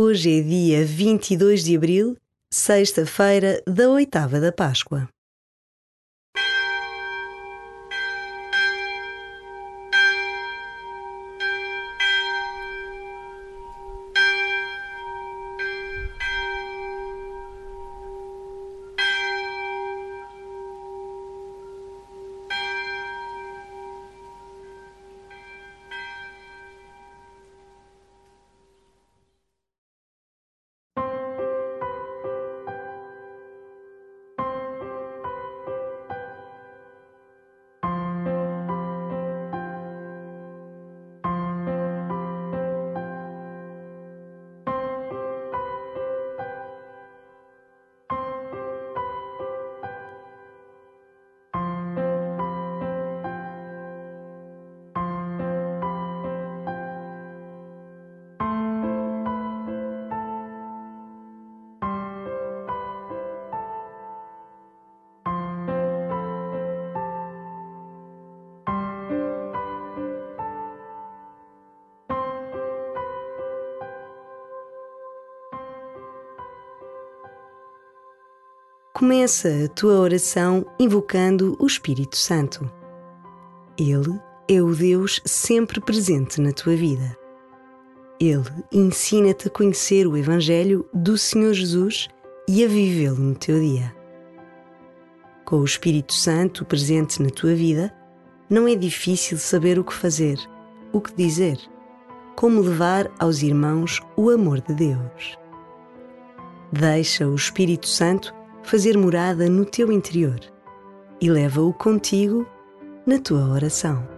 Hoje é dia 22 de abril, sexta-feira da oitava da Páscoa. Começa a tua oração invocando o Espírito Santo. Ele é o Deus sempre presente na tua vida. Ele ensina-te a conhecer o Evangelho do Senhor Jesus e a vivê-lo no teu dia. Com o Espírito Santo presente na tua vida, não é difícil saber o que fazer, o que dizer, como levar aos irmãos o amor de Deus. Deixa o Espírito Santo fazer morada no teu interior e leva-o contigo na tua oração.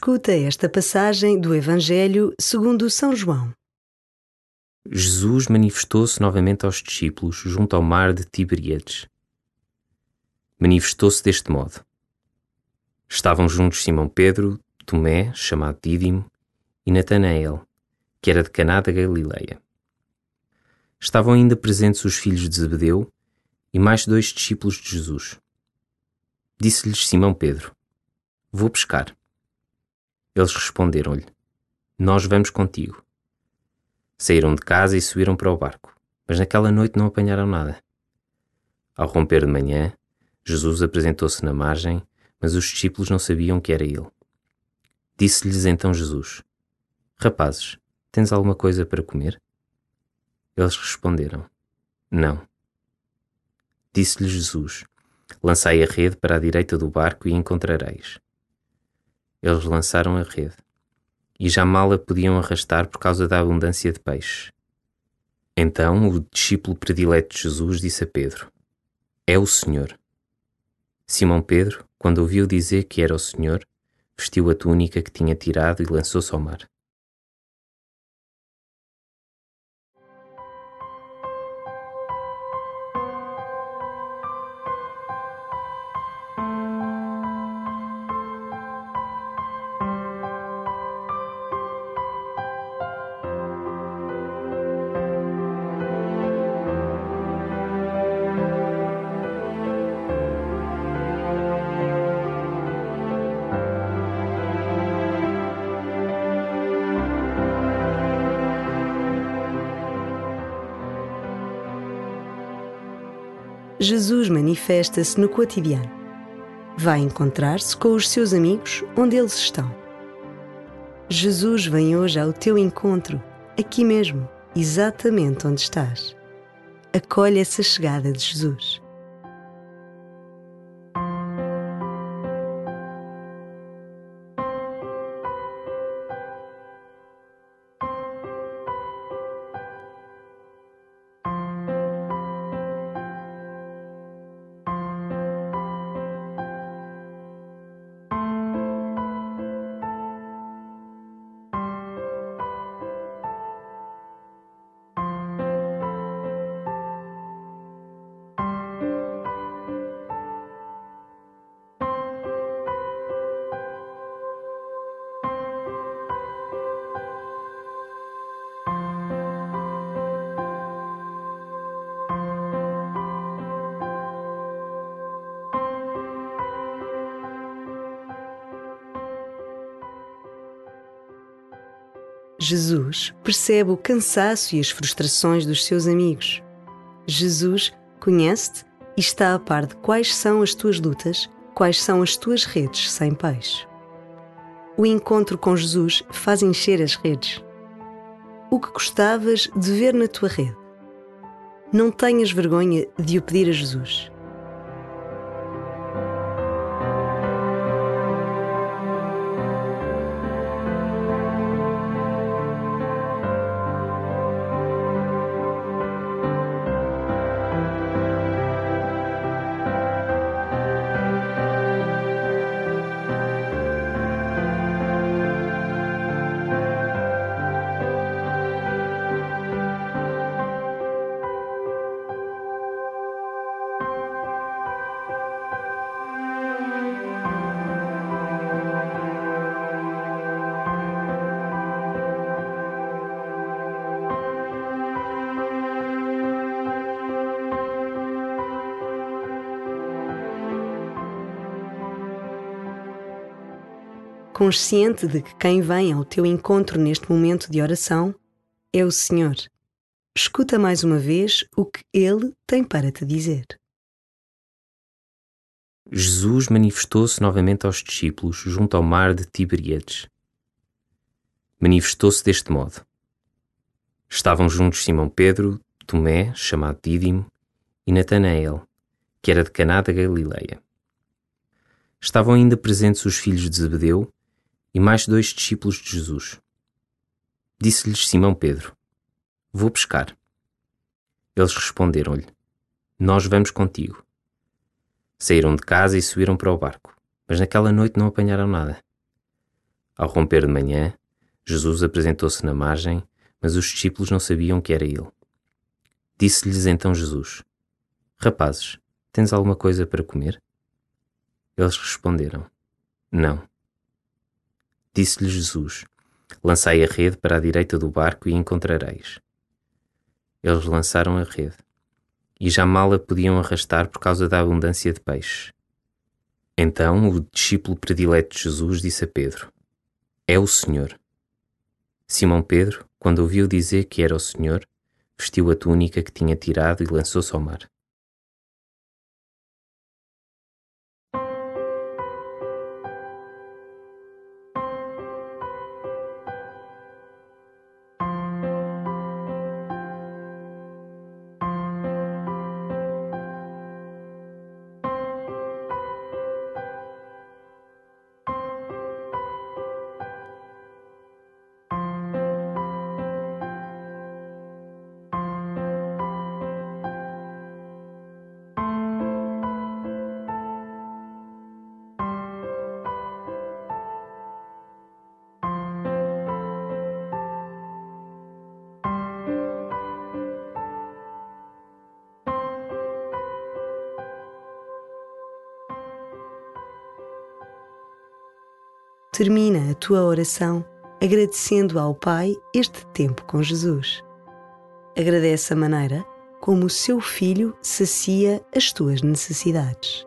Escuta esta passagem do Evangelho segundo São João. Jesus manifestou-se novamente aos discípulos junto ao mar de Tiberíades. Manifestou-se deste modo. Estavam juntos Simão Pedro, Tomé, chamado Dídimo, e Natanael, que era de Caná da Galileia. Estavam ainda presentes os filhos de Zebedeu e mais dois discípulos de Jesus. Disse-lhes Simão Pedro: Vou pescar. Eles responderam-lhe: Nós vamos contigo. Saíram de casa e subiram para o barco, mas naquela noite não apanharam nada. Ao romper de manhã, Jesus apresentou-se na margem, mas os discípulos não sabiam que era ele. Disse-lhes então Jesus: Rapazes, tens alguma coisa para comer? Eles responderam: Não. Disse-lhes Jesus: Lançai a rede para a direita do barco e encontrareis. Eles lançaram a rede e já mal a podiam arrastar por causa da abundância de peixes. Então o discípulo predileto de Jesus disse a Pedro: É o Senhor. Simão Pedro, quando ouviu dizer que era o Senhor, vestiu a túnica que tinha tirado e lançou-se ao mar. Jesus manifesta-se no cotidiano. Vai encontrar-se com os seus amigos onde eles estão. Jesus vem hoje ao teu encontro, aqui mesmo, exatamente onde estás. Acolhe essa chegada de Jesus. Jesus percebe o cansaço e as frustrações dos seus amigos. Jesus conhece-te e está a par de quais são as tuas lutas, quais são as tuas redes sem peixe. O encontro com Jesus faz encher as redes. O que gostavas de ver na tua rede? Não tenhas vergonha de o pedir a Jesus. Consciente de que quem vem ao teu encontro neste momento de oração é o Senhor. Escuta mais uma vez o que Ele tem para te dizer. Jesus manifestou-se novamente aos discípulos junto ao mar de Tiberíades. Manifestou-se deste modo. Estavam juntos Simão Pedro, Tomé, chamado Dídimo, e Natanael, que era de Caná da Galileia. Estavam ainda presentes os filhos de Zebedeu e mais dois discípulos de Jesus. Disse-lhes Simão Pedro: Vou pescar. Eles responderam-lhe: Nós vamos contigo. Saíram de casa e subiram para o barco, mas naquela noite não apanharam nada. Ao romper de manhã, Jesus apresentou-se na margem, mas os discípulos não sabiam que era ele. Disse-lhes então Jesus: Rapazes, tens alguma coisa para comer? Eles responderam: Não. Disse-lhe Jesus: Lançai a rede para a direita do barco e encontrareis. Eles lançaram a rede, e já mal a podiam arrastar por causa da abundância de peixe. Então o discípulo predileto de Jesus disse a Pedro: É o Senhor. Simão Pedro, quando ouviu dizer que era o Senhor, vestiu a túnica que tinha tirado e lançou-se ao mar. Termina a tua oração agradecendo ao Pai este tempo com Jesus. Agradece a maneira como o seu filho sacia as tuas necessidades.